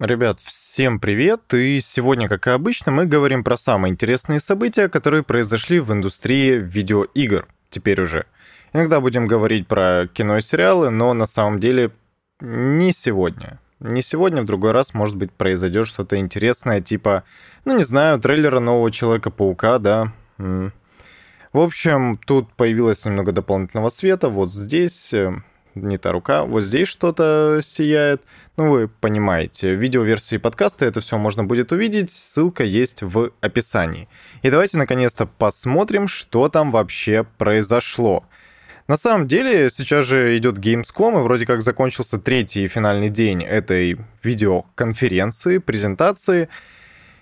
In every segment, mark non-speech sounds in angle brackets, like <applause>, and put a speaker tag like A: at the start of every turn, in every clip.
A: Ребят, всем привет! И сегодня, как и обычно, мы говорим про самые интересные события, которые произошли в индустрии видеоигр. Теперь уже. Иногда будем говорить про кино и сериалы, но на самом деле не сегодня. Не сегодня, в другой раз, может быть, произойдет что-то интересное, типа, ну не знаю, трейлера нового Человека-паука, да. В общем, тут появилось немного дополнительного света. Вот здесь э, не та рука, вот здесь что-то сияет. Ну, вы понимаете, в видеоверсии подкаста это все можно будет увидеть, ссылка есть в описании. И давайте наконец-то посмотрим, что там вообще произошло. На самом деле, сейчас же идет Gamescom, и вроде как закончился третий и финальный день этой видеоконференции, презентации.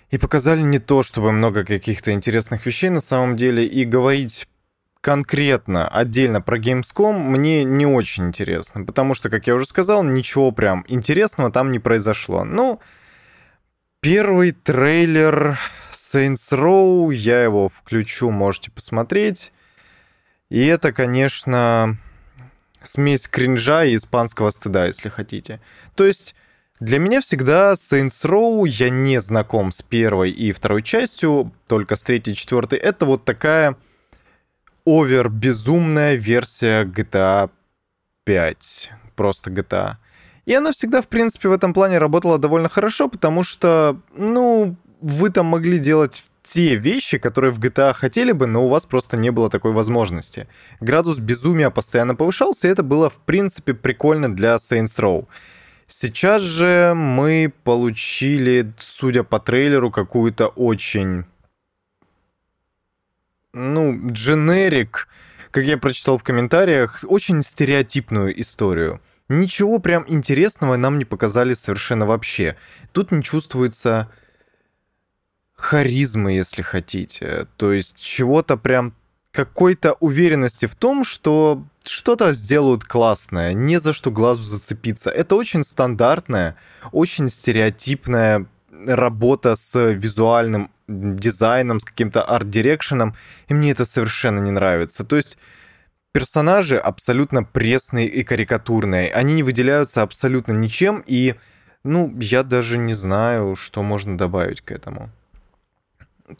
A: И показали не то, чтобы много каких-то интересных вещей на самом деле, и говорить конкретно, отдельно про Gamescom мне не очень интересно, потому что, как я уже сказал, ничего прям интересного там не произошло. Ну, первый трейлер Saints Row, я его включу, можете посмотреть. И это, конечно, смесь кринжа и испанского стыда, если хотите. То есть для меня всегда Saints Row, я не знаком с первой и второй частью, только с третьей и четвертой. Это вот такая овер безумная версия GTA 5. Просто GTA. И она всегда, в принципе, в этом плане работала довольно хорошо, потому что, ну, вы там могли делать те вещи, которые в GTA хотели бы, но у вас просто не было такой возможности. Градус безумия постоянно повышался, и это было, в принципе, прикольно для Saints Row. Сейчас же мы получили, судя по трейлеру, какую-то очень ну, дженерик, как я прочитал в комментариях, очень стереотипную историю. Ничего прям интересного нам не показали совершенно вообще. Тут не чувствуется харизмы, если хотите. То есть чего-то прям какой-то уверенности в том, что что-то сделают классное, не за что глазу зацепиться. Это очень стандартная, очень стереотипная работа с визуальным дизайном, с каким-то арт-дирекшеном, и мне это совершенно не нравится. То есть персонажи абсолютно пресные и карикатурные, они не выделяются абсолютно ничем, и, ну, я даже не знаю, что можно добавить к этому.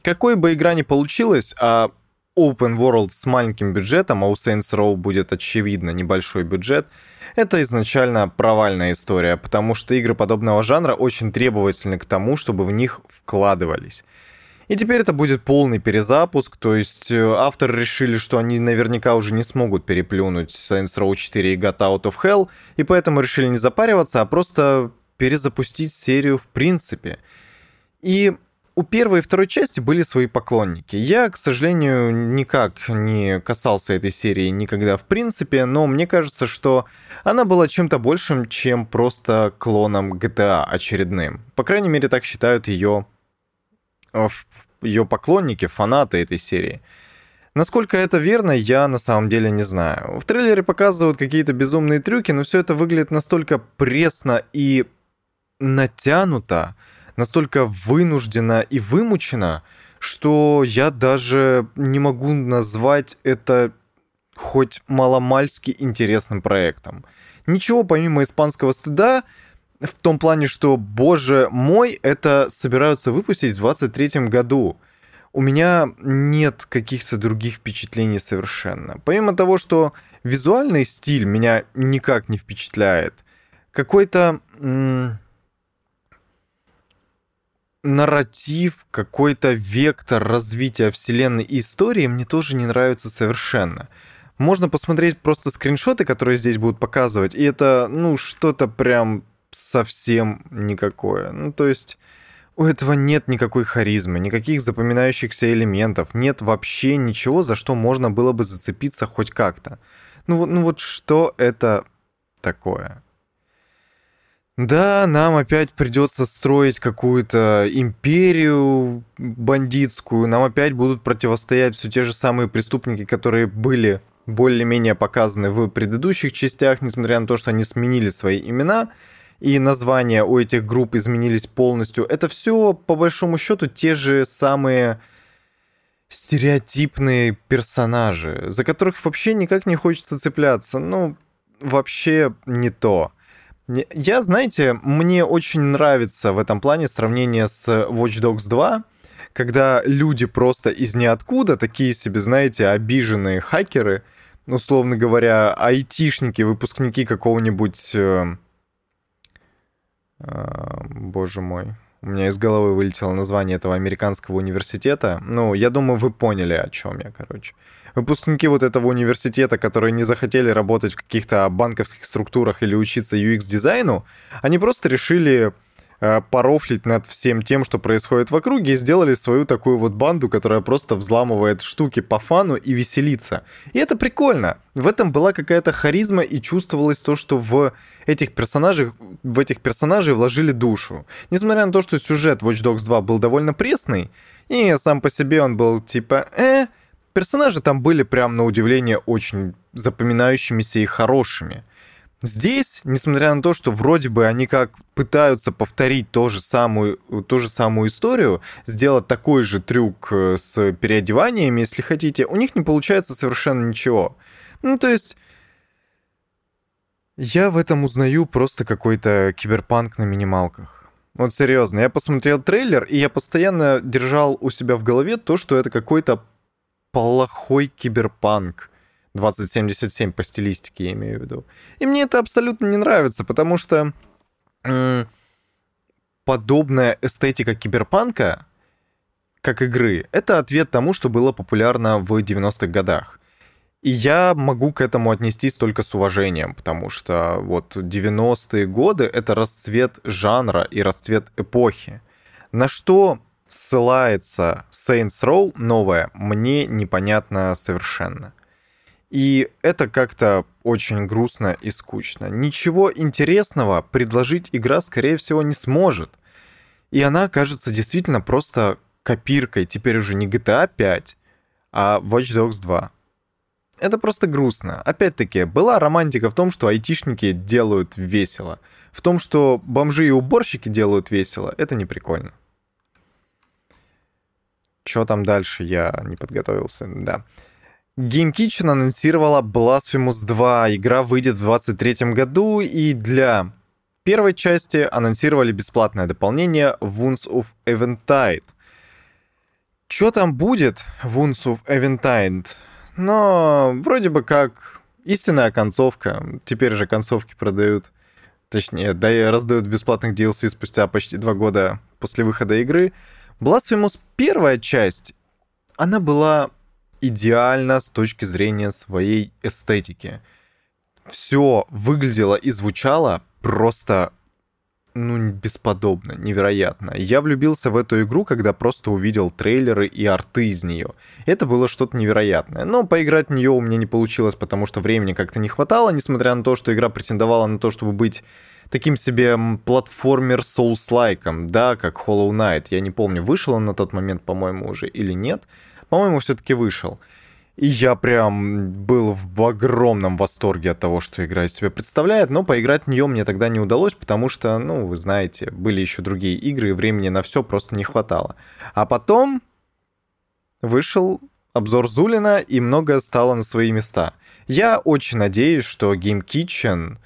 A: Какой бы игра ни получилась, а open world с маленьким бюджетом, а у Saints Row будет очевидно небольшой бюджет, это изначально провальная история, потому что игры подобного жанра очень требовательны к тому, чтобы в них вкладывались. И теперь это будет полный перезапуск, то есть э, авторы решили, что они наверняка уже не смогут переплюнуть Saints Row 4 и Got Out of Hell, и поэтому решили не запариваться, а просто перезапустить серию в принципе. И у первой и второй части были свои поклонники. Я, к сожалению, никак не касался этой серии никогда в принципе, но мне кажется, что она была чем-то большим, чем просто клоном GTA очередным. По крайней мере, так считают ее Э, ее поклонники, фанаты этой серии. Насколько это верно, я на самом деле не знаю. В трейлере показывают какие-то безумные трюки, но все это выглядит настолько пресно и натянуто, настолько вынужденно и вымучено, что я даже не могу назвать это хоть маломальски интересным проектом. Ничего помимо испанского стыда в том плане, что, боже мой, это собираются выпустить в 23 году. У меня нет каких-то других впечатлений совершенно. Помимо того, что визуальный стиль меня никак не впечатляет, какой-то нарратив, какой-то вектор развития вселенной и истории мне тоже не нравится совершенно. Можно посмотреть просто скриншоты, которые здесь будут показывать, и это, ну, что-то прям совсем никакое. Ну, то есть у этого нет никакой харизмы, никаких запоминающихся элементов, нет вообще ничего, за что можно было бы зацепиться хоть как-то. Ну ну вот что это такое? Да, нам опять придется строить какую-то империю бандитскую, нам опять будут противостоять все те же самые преступники, которые были более-менее показаны в предыдущих частях, несмотря на то, что они сменили свои имена и названия у этих групп изменились полностью. Это все, по большому счету, те же самые стереотипные персонажи, за которых вообще никак не хочется цепляться. Ну, вообще не то. Я, знаете, мне очень нравится в этом плане сравнение с Watch Dogs 2, когда люди просто из ниоткуда, такие себе, знаете, обиженные хакеры, условно говоря, айтишники, выпускники какого-нибудь... Э, э, боже мой, у меня из головы вылетело название этого американского университета. Ну, я думаю, вы поняли, о чем я, короче выпускники вот этого университета, которые не захотели работать в каких-то банковских структурах или учиться UX-дизайну, они просто решили порофлить над всем тем, что происходит в округе, и сделали свою такую вот банду, которая просто взламывает штуки по фану и веселится. И это прикольно. В этом была какая-то харизма и чувствовалось то, что в этих персонажах, в этих персонажей вложили душу. Несмотря на то, что сюжет Watch Dogs 2 был довольно пресный, и сам по себе он был типа «э», Персонажи там были прям на удивление очень запоминающимися и хорошими. Здесь, несмотря на то, что вроде бы они как пытаются повторить ту же самую, ту же самую историю, сделать такой же трюк э, с переодеваниями, если хотите, у них не получается совершенно ничего. Ну, то есть... Я в этом узнаю просто какой-то киберпанк на минималках. Вот серьезно, я посмотрел трейлер, и я постоянно держал у себя в голове то, что это какой-то плохой киберпанк. 2077 по стилистике, я имею в виду. И мне это абсолютно не нравится, потому что м- подобная эстетика киберпанка, как игры, это ответ тому, что было популярно в 90-х годах. И я могу к этому отнестись только с уважением, потому что вот 90-е годы — это расцвет жанра и расцвет эпохи. На что ссылается Saints Row новая, мне непонятно совершенно. И это как-то очень грустно и скучно. Ничего интересного предложить игра, скорее всего, не сможет. И она кажется действительно просто копиркой, теперь уже не GTA 5, а Watch Dogs 2. Это просто грустно. Опять-таки, была романтика в том, что айтишники делают весело. В том, что бомжи и уборщики делают весело, это не прикольно. Что там дальше, я не подготовился, да. Game Kitchen анонсировала Blasphemous 2. Игра выйдет в 2023 году, и для первой части анонсировали бесплатное дополнение Wounds of Eventide. Что там будет Wounds of Eventide? Но вроде бы как истинная концовка. Теперь же концовки продают, точнее, да и раздают бесплатных DLC спустя почти два года после выхода игры. Blasphemous первая часть, она была идеальна с точки зрения своей эстетики. Все выглядело и звучало просто ну, бесподобно, невероятно. Я влюбился в эту игру, когда просто увидел трейлеры и арты из нее. Это было что-то невероятное. Но поиграть в нее у меня не получилось, потому что времени как-то не хватало, несмотря на то, что игра претендовала на то, чтобы быть таким себе платформер Souls-лайком, да, как Hollow Knight. Я не помню, вышел он на тот момент, по-моему, уже или нет. По-моему, все-таки вышел. И я прям был в огромном восторге от того, что игра из себя представляет, но поиграть в нее мне тогда не удалось, потому что, ну, вы знаете, были еще другие игры, и времени на все просто не хватало. А потом вышел обзор Зулина, и многое стало на свои места. Я очень надеюсь, что Game Kitchen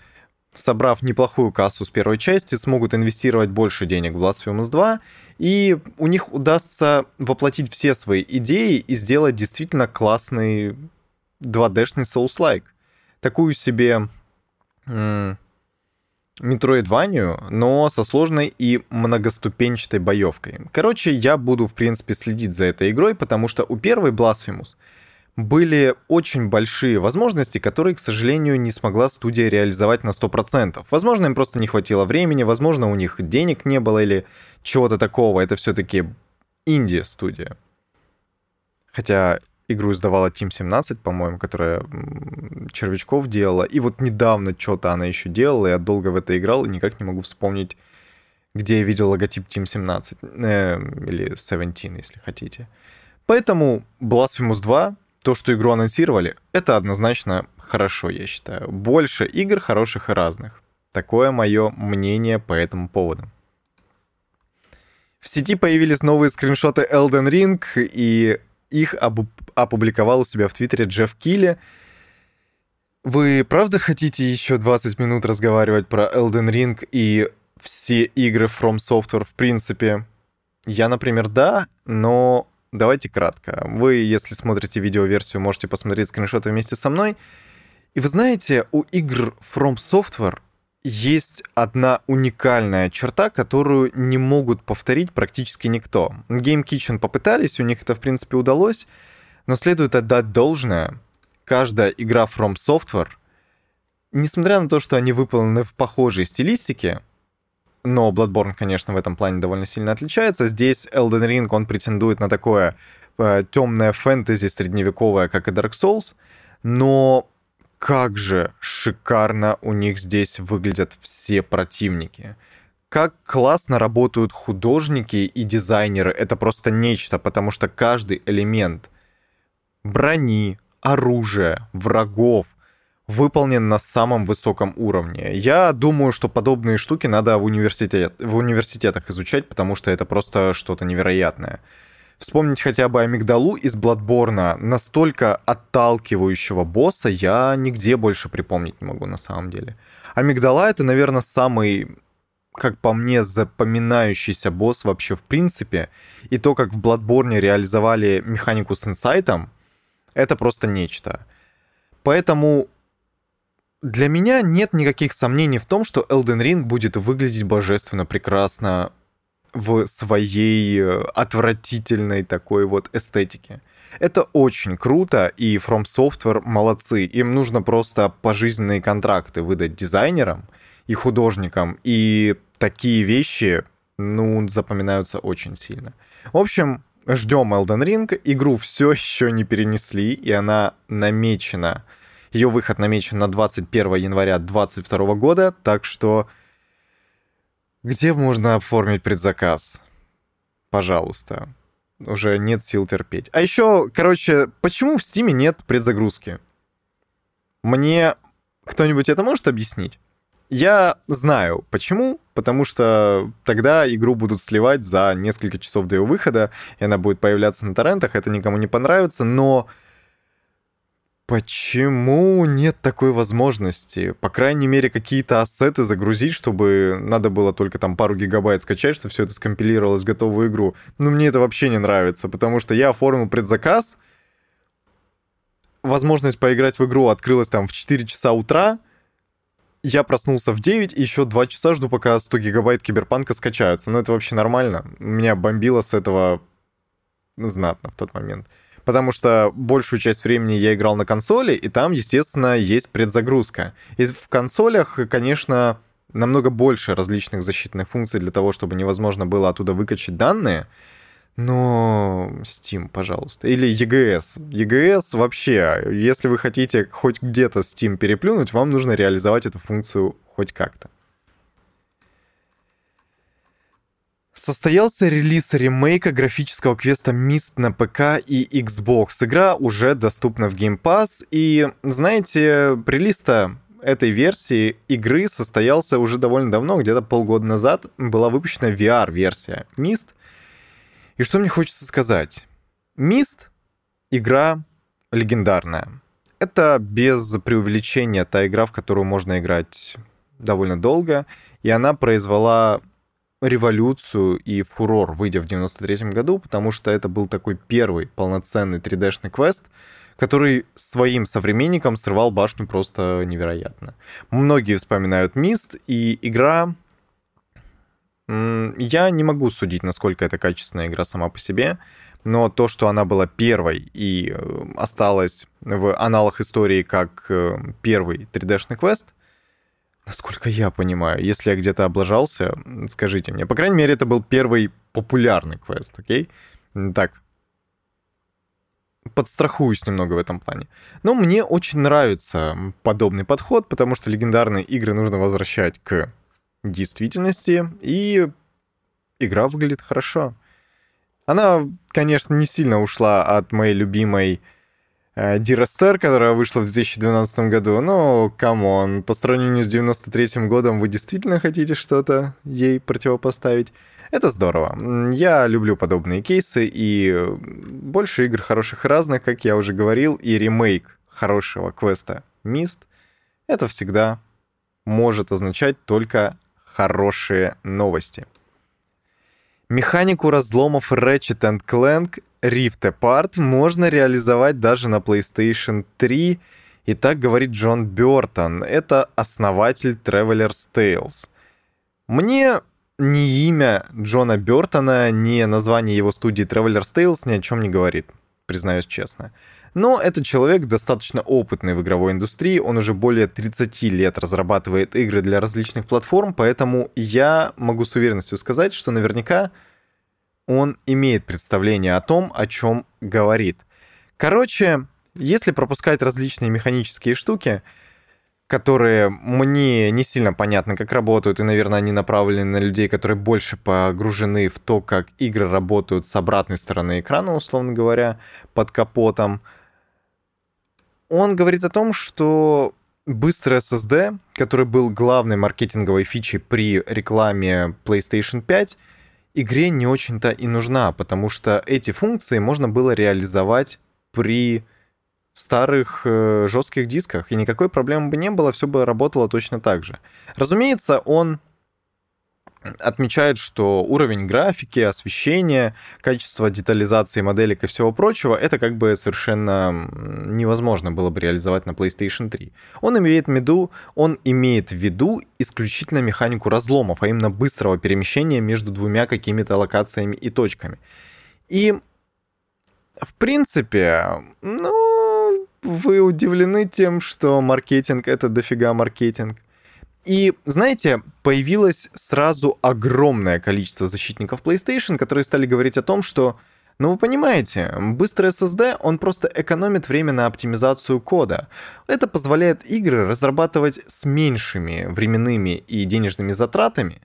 A: собрав неплохую кассу с первой части, смогут инвестировать больше денег в Blasphemous 2, и у них удастся воплотить все свои идеи и сделать действительно классный 2D-шный Souls-like. Такую себе метроидванию, но со сложной и многоступенчатой боевкой. Короче, я буду, в принципе, следить за этой игрой, потому что у первой Blasphemous — были очень большие возможности, которые, к сожалению, не смогла студия реализовать на 100%. Возможно, им просто не хватило времени, возможно, у них денег не было или чего-то такого. Это все-таки инди-студия. Хотя игру издавала Team 17, по-моему, которая Червячков делала. И вот недавно что-то она еще делала, я долго в это играл и никак не могу вспомнить, где я видел логотип Team 17. Э, или 17, если хотите. Поэтому Blasphemous 2 то, что игру анонсировали, это однозначно хорошо, я считаю. Больше игр хороших и разных. Такое мое мнение по этому поводу. В сети появились новые скриншоты Elden Ring, и их опубликовал у себя в Твиттере Джефф Килли. Вы правда хотите еще 20 минут разговаривать про Elden Ring и все игры From Software в принципе? Я, например, да, но давайте кратко. Вы, если смотрите видеоверсию, можете посмотреть скриншоты вместе со мной. И вы знаете, у игр From Software есть одна уникальная черта, которую не могут повторить практически никто. Game Kitchen попытались, у них это, в принципе, удалось, но следует отдать должное. Каждая игра From Software, несмотря на то, что они выполнены в похожей стилистике, но Bloodborne, конечно, в этом плане довольно сильно отличается. Здесь Elden Ring, он претендует на такое э, темное фэнтези средневековое, как и Dark Souls, но как же шикарно у них здесь выглядят все противники. Как классно работают художники и дизайнеры. Это просто нечто, потому что каждый элемент брони, оружия, врагов выполнен на самом высоком уровне. Я думаю, что подобные штуки надо в, университет, в университетах изучать, потому что это просто что-то невероятное. Вспомнить хотя бы Амигдалу из Бладборна, настолько отталкивающего босса, я нигде больше припомнить не могу на самом деле. Амигдала это, наверное, самый как по мне, запоминающийся босс вообще в принципе. И то, как в Bloodborne реализовали механику с инсайтом, это просто нечто. Поэтому для меня нет никаких сомнений в том, что Elden Ring будет выглядеть божественно прекрасно в своей э, отвратительной такой вот эстетике. Это очень круто, и From Software молодцы. Им нужно просто пожизненные контракты выдать дизайнерам и художникам, и такие вещи, ну, запоминаются очень сильно. В общем, ждем Elden Ring. Игру все еще не перенесли, и она намечена. Ее выход намечен на 21 января 2022 года, так что где можно оформить предзаказ? Пожалуйста. Уже нет сил терпеть. А еще, короче, почему в Стиме нет предзагрузки? Мне кто-нибудь это может объяснить? Я знаю, почему. Потому что тогда игру будут сливать за несколько часов до ее выхода, и она будет появляться на торрентах, это никому не понравится, но Почему нет такой возможности? По крайней мере, какие-то ассеты загрузить, чтобы надо было только там пару гигабайт скачать, чтобы все это скомпилировалось в готовую игру. Но мне это вообще не нравится, потому что я оформил предзаказ, возможность поиграть в игру открылась там в 4 часа утра, я проснулся в 9 и еще 2 часа жду, пока 100 гигабайт киберпанка скачаются. Но это вообще нормально. Меня бомбило с этого знатно в тот момент потому что большую часть времени я играл на консоли, и там, естественно, есть предзагрузка. И в консолях, конечно, намного больше различных защитных функций для того, чтобы невозможно было оттуда выкачать данные, но Steam, пожалуйста. Или EGS. EGS вообще, если вы хотите хоть где-то Steam переплюнуть, вам нужно реализовать эту функцию хоть как-то. Состоялся релиз ремейка графического квеста Mist на ПК и Xbox. Игра уже доступна в Game Pass, и, знаете, релиз-то этой версии игры состоялся уже довольно давно, где-то полгода назад была выпущена VR-версия Mist. И что мне хочется сказать? Mist — игра легендарная. Это без преувеличения та игра, в которую можно играть довольно долго, и она произвела революцию и фурор, выйдя в 93 году, потому что это был такой первый полноценный 3D-шный квест, который своим современникам срывал башню просто невероятно. Многие вспоминают Мист, и игра... Я не могу судить, насколько это качественная игра сама по себе, но то, что она была первой и э, осталась в аналах истории как э, первый 3D-шный квест — Насколько я понимаю, если я где-то облажался, скажите мне. По крайней мере, это был первый популярный квест, окей? Так, подстрахуюсь немного в этом плане. Но мне очень нравится подобный подход, потому что легендарные игры нужно возвращать к действительности, и игра выглядит хорошо. Она, конечно, не сильно ушла от моей любимой Dear Esther, которая вышла в 2012 году, ну, come on, по сравнению с 93 годом вы действительно хотите что-то ей противопоставить? Это здорово. Я люблю подобные кейсы, и больше игр хороших разных, как я уже говорил, и ремейк хорошего квеста Myst это всегда может означать только хорошие новости. Механику разломов Ratchet Clank Rift Apart можно реализовать даже на PlayStation 3, и так говорит Джон Бёртон. Это основатель Traveler's Tales. Мне ни имя Джона Бёртона, ни название его студии Traveler's Tales ни о чем не говорит, признаюсь честно. Но этот человек достаточно опытный в игровой индустрии, он уже более 30 лет разрабатывает игры для различных платформ, поэтому я могу с уверенностью сказать, что наверняка он имеет представление о том, о чем говорит. Короче, если пропускать различные механические штуки, которые мне не сильно понятны, как работают, и, наверное, они направлены на людей, которые больше погружены в то, как игры работают с обратной стороны экрана, условно говоря, под капотом, он говорит о том, что быстрый SSD, который был главной маркетинговой фичей при рекламе PlayStation 5, игре не очень-то и нужна, потому что эти функции можно было реализовать при старых э, жестких дисках, и никакой проблемы бы не было, все бы работало точно так же. Разумеется, он отмечает, что уровень графики, освещения, качество детализации моделек и всего прочего, это как бы совершенно невозможно было бы реализовать на PlayStation 3. Он имеет в виду, он имеет в виду исключительно механику разломов, а именно быстрого перемещения между двумя какими-то локациями и точками. И, в принципе, ну, вы удивлены тем, что маркетинг — это дофига маркетинг. И, знаете, появилось сразу огромное количество защитников PlayStation, которые стали говорить о том, что, ну вы понимаете, быстрый SSD, он просто экономит время на оптимизацию кода. Это позволяет игры разрабатывать с меньшими временными и денежными затратами,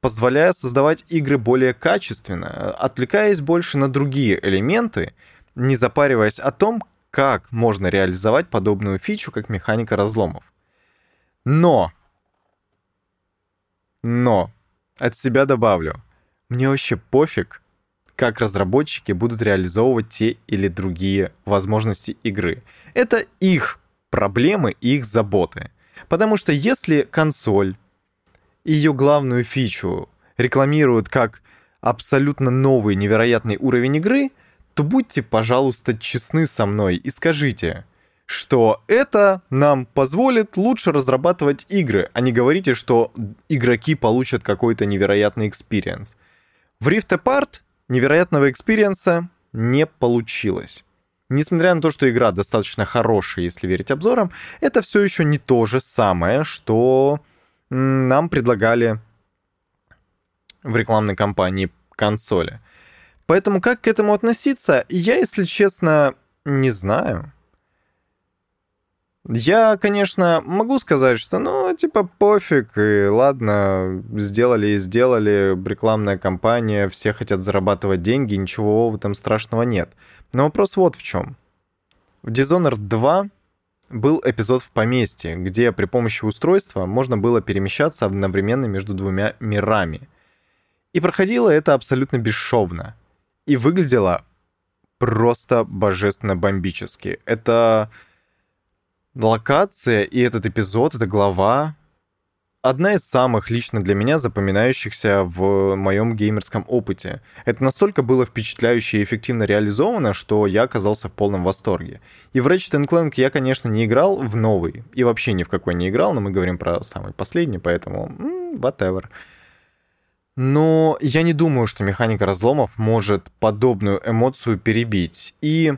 A: позволяя создавать игры более качественно, отвлекаясь больше на другие элементы, не запариваясь о том, как можно реализовать подобную фичу, как механика разломов. Но но от себя добавлю, мне вообще пофиг, как разработчики будут реализовывать те или другие возможности игры. Это их проблемы и их заботы. Потому что если консоль и ее главную фичу рекламируют как абсолютно новый невероятный уровень игры, то будьте, пожалуйста, честны со мной и скажите, что это нам позволит лучше разрабатывать игры, а не говорите, что игроки получат какой-то невероятный experience. В Rift Apart невероятного experience а не получилось. Несмотря на то, что игра достаточно хорошая, если верить обзорам, это все еще не то же самое, что нам предлагали в рекламной кампании консоли. Поэтому как к этому относиться, я, если честно, не знаю. Я, конечно, могу сказать, что, ну, типа, пофиг, и ладно, сделали и сделали, рекламная кампания, все хотят зарабатывать деньги, ничего в этом страшного нет. Но вопрос вот в чем. В Dishonored 2 был эпизод в поместье, где при помощи устройства можно было перемещаться одновременно между двумя мирами. И проходило это абсолютно бесшовно. И выглядело просто божественно бомбически. Это Локация и этот эпизод, эта глава, одна из самых лично для меня запоминающихся в моем геймерском опыте. Это настолько было впечатляюще и эффективно реализовано, что я оказался в полном восторге. И в Ratchet Clank я, конечно, не играл в новый, и вообще ни в какой не играл, но мы говорим про самый последний, поэтому whatever. Но я не думаю, что механика разломов может подобную эмоцию перебить. И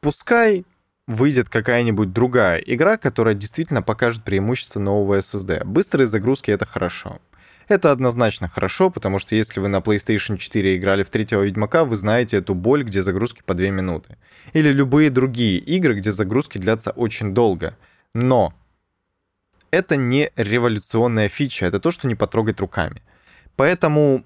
A: пускай выйдет какая-нибудь другая игра, которая действительно покажет преимущество нового SSD. Быстрые загрузки — это хорошо. Это однозначно хорошо, потому что если вы на PlayStation 4 играли в третьего Ведьмака, вы знаете эту боль, где загрузки по 2 минуты. Или любые другие игры, где загрузки длятся очень долго. Но это не революционная фича, это то, что не потрогать руками. Поэтому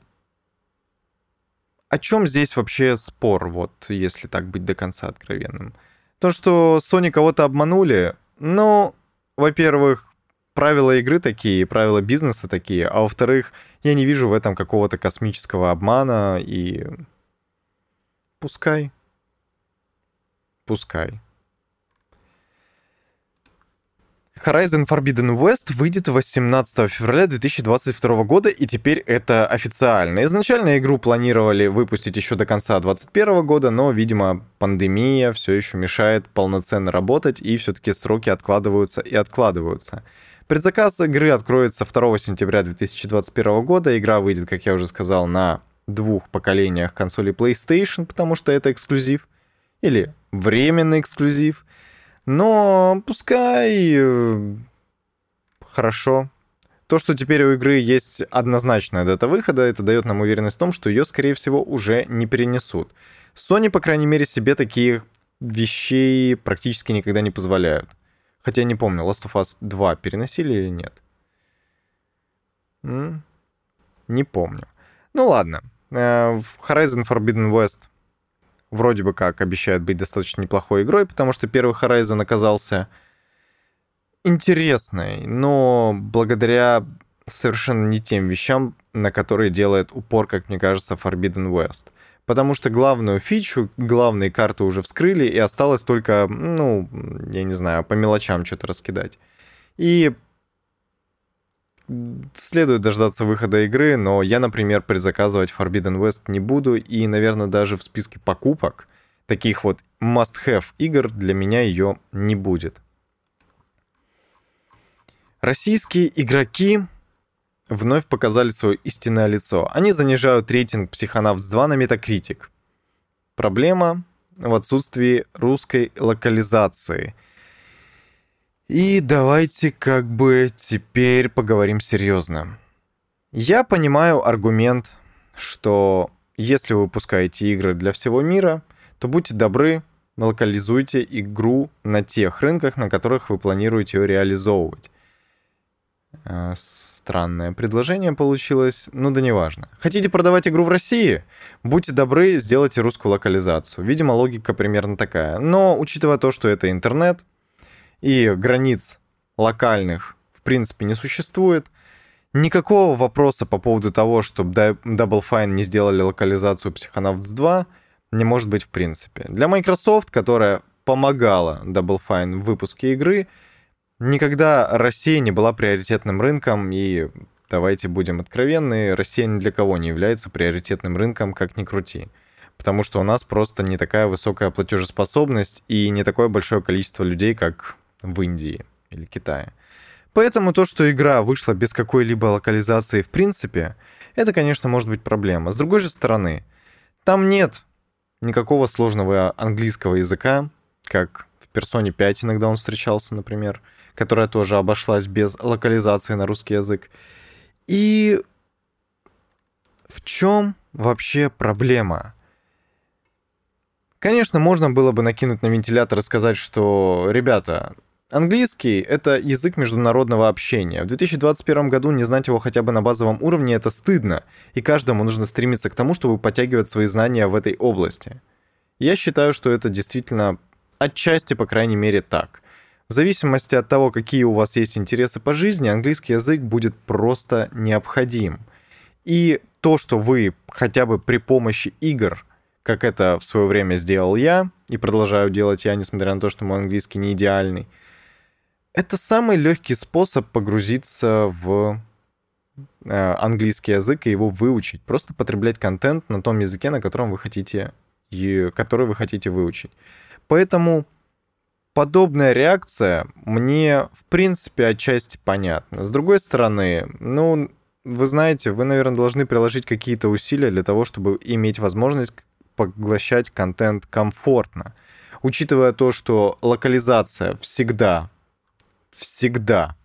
A: о чем здесь вообще спор, вот если так быть до конца откровенным? То, что Sony кого-то обманули, ну, во-первых, правила игры такие, правила бизнеса такие, а во-вторых, я не вижу в этом какого-то космического обмана, и пускай. Пускай. Horizon Forbidden West выйдет 18 февраля 2022 года, и теперь это официально. Изначально игру планировали выпустить еще до конца 2021 года, но, видимо, пандемия все еще мешает полноценно работать, и все-таки сроки откладываются и откладываются. Предзаказ игры откроется 2 сентября 2021 года. Игра выйдет, как я уже сказал, на двух поколениях консолей PlayStation, потому что это эксклюзив. Или временный эксклюзив. Но пускай э, хорошо. То, что теперь у игры есть однозначная дата выхода, это дает нам уверенность в том, что ее, скорее всего, уже не перенесут. Sony, по крайней мере, себе таких вещей практически никогда не позволяют. Хотя не помню, Last of Us 2 переносили или нет. М? Не помню. Ну ладно. Э, Horizon Forbidden West вроде бы как обещает быть достаточно неплохой игрой, потому что первый Horizon оказался интересной, но благодаря совершенно не тем вещам, на которые делает упор, как мне кажется, Forbidden West. Потому что главную фичу, главные карты уже вскрыли, и осталось только, ну, я не знаю, по мелочам что-то раскидать. И следует дождаться выхода игры, но я, например, предзаказывать Forbidden West не буду, и, наверное, даже в списке покупок таких вот must-have игр для меня ее не будет. Российские игроки вновь показали свое истинное лицо. Они занижают рейтинг Psychonauts 2 на Metacritic. Проблема в отсутствии русской локализации – и давайте как бы теперь поговорим серьезно. Я понимаю аргумент, что если вы выпускаете игры для всего мира, то будьте добры, локализуйте игру на тех рынках, на которых вы планируете ее реализовывать. А, странное предложение получилось, ну да неважно. Хотите продавать игру в России? Будьте добры, сделайте русскую локализацию. Видимо, логика примерно такая. Но, учитывая то, что это интернет, и границ локальных в принципе не существует. Никакого вопроса по поводу того, чтобы Double Fine не сделали локализацию Psychonauts 2, не может быть в принципе. Для Microsoft, которая помогала Double Fine в выпуске игры, никогда Россия не была приоритетным рынком, и давайте будем откровенны, Россия ни для кого не является приоритетным рынком, как ни крути. Потому что у нас просто не такая высокая платежеспособность и не такое большое количество людей, как в Индии или Китае. Поэтому то, что игра вышла без какой-либо локализации в принципе, это, конечно, может быть проблема. С другой же стороны, там нет никакого сложного английского языка, как в Persona 5 иногда он встречался, например, которая тоже обошлась без локализации на русский язык. И в чем вообще проблема? Конечно, можно было бы накинуть на вентилятор и сказать, что, ребята, Английский — это язык международного общения. В 2021 году не знать его хотя бы на базовом уровне — это стыдно, и каждому нужно стремиться к тому, чтобы подтягивать свои знания в этой области. Я считаю, что это действительно отчасти, по крайней мере, так. В зависимости от того, какие у вас есть интересы по жизни, английский язык будет просто необходим. И то, что вы хотя бы при помощи игр, как это в свое время сделал я, и продолжаю делать я, несмотря на то, что мой английский не идеальный, это самый легкий способ погрузиться в э, английский язык и его выучить. Просто потреблять контент на том языке, на котором вы хотите, и, который вы хотите выучить. Поэтому подобная реакция мне, в принципе, отчасти понятна. С другой стороны, ну, вы знаете, вы, наверное, должны приложить какие-то усилия для того, чтобы иметь возможность поглощать контент комфортно. Учитывая то, что локализация всегда всегда,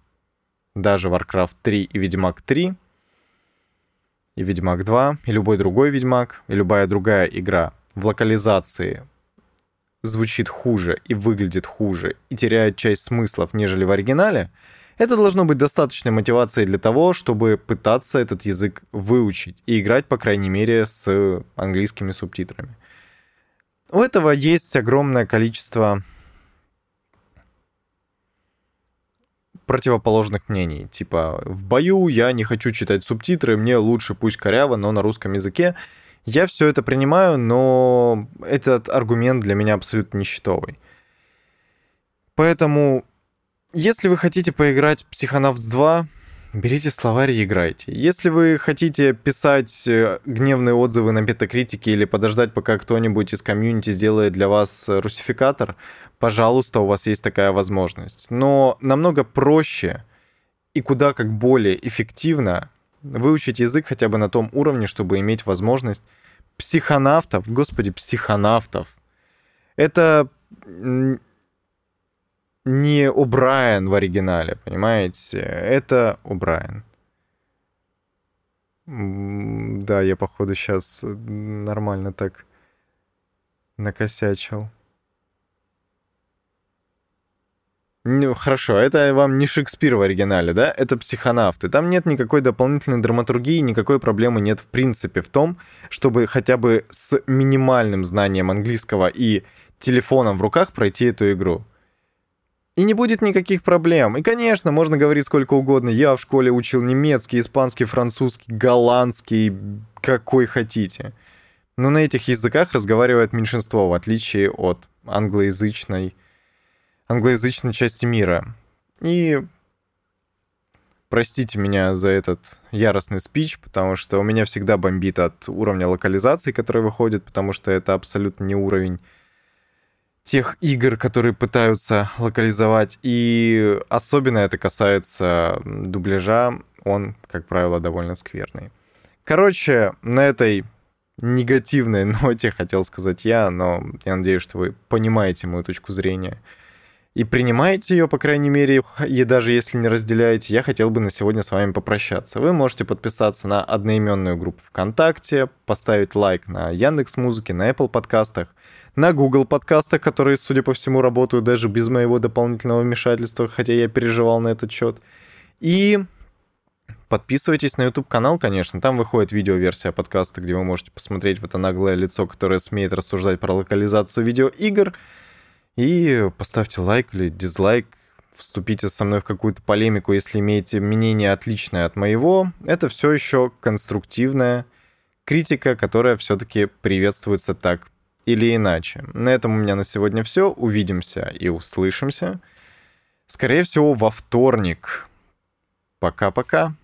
A: даже Warcraft 3 и Ведьмак 3, и Ведьмак 2, и любой другой Ведьмак, и любая другая игра в локализации звучит хуже и выглядит хуже и теряет часть смыслов, нежели в оригинале, это должно быть достаточной мотивацией для того, чтобы пытаться этот язык выучить и играть, по крайней мере, с английскими субтитрами. У этого есть огромное количество противоположных мнений. Типа, в бою я не хочу читать субтитры, мне лучше пусть коряво, но на русском языке. Я все это принимаю, но этот аргумент для меня абсолютно нищетовый. Поэтому если вы хотите поиграть Psychonauts 2, берите словарь и играйте. Если вы хотите писать э, гневные отзывы на метакритике или подождать, пока кто-нибудь из комьюнити сделает для вас русификатор, пожалуйста, у вас есть такая возможность. Но намного проще и куда как более эффективно выучить язык хотя бы на том уровне, чтобы иметь возможность психонавтов, господи, психонавтов. Это не О'Брайен в оригинале, понимаете? Это О'Брайен. Да, я, походу, сейчас нормально так накосячил. Ну, хорошо, это вам не Шекспир в оригинале, да? Это психонавты. Там нет никакой дополнительной драматургии, никакой проблемы нет в принципе в том, чтобы хотя бы с минимальным знанием английского и телефоном в руках пройти эту игру. И не будет никаких проблем. И, конечно, можно говорить сколько угодно. Я в школе учил немецкий, испанский, французский, голландский, какой хотите. Но на этих языках разговаривает меньшинство, в отличие от англоязычной англоязычной части мира. И простите меня за этот яростный спич, потому что у меня всегда бомбит от уровня локализации, который выходит, потому что это абсолютно не уровень тех игр, которые пытаются локализовать. И особенно это касается дубляжа. Он, как правило, довольно скверный. Короче, на этой негативной <laughs> ноте хотел сказать я, но я надеюсь, что вы понимаете мою точку зрения и принимаете ее, по крайней мере, и даже если не разделяете, я хотел бы на сегодня с вами попрощаться. Вы можете подписаться на одноименную группу ВКонтакте, поставить лайк на Яндекс Музыке, на Apple подкастах, на Google подкастах, которые, судя по всему, работают даже без моего дополнительного вмешательства, хотя я переживал на этот счет. И Подписывайтесь на YouTube канал, конечно. Там выходит видеоверсия подкаста, где вы можете посмотреть в это наглое лицо, которое смеет рассуждать про локализацию видеоигр. И поставьте лайк или дизлайк, вступите со мной в какую-то полемику, если имеете мнение отличное от моего. Это все еще конструктивная критика, которая все-таки приветствуется так или иначе. На этом у меня на сегодня все. Увидимся и услышимся. Скорее всего, во вторник. Пока-пока.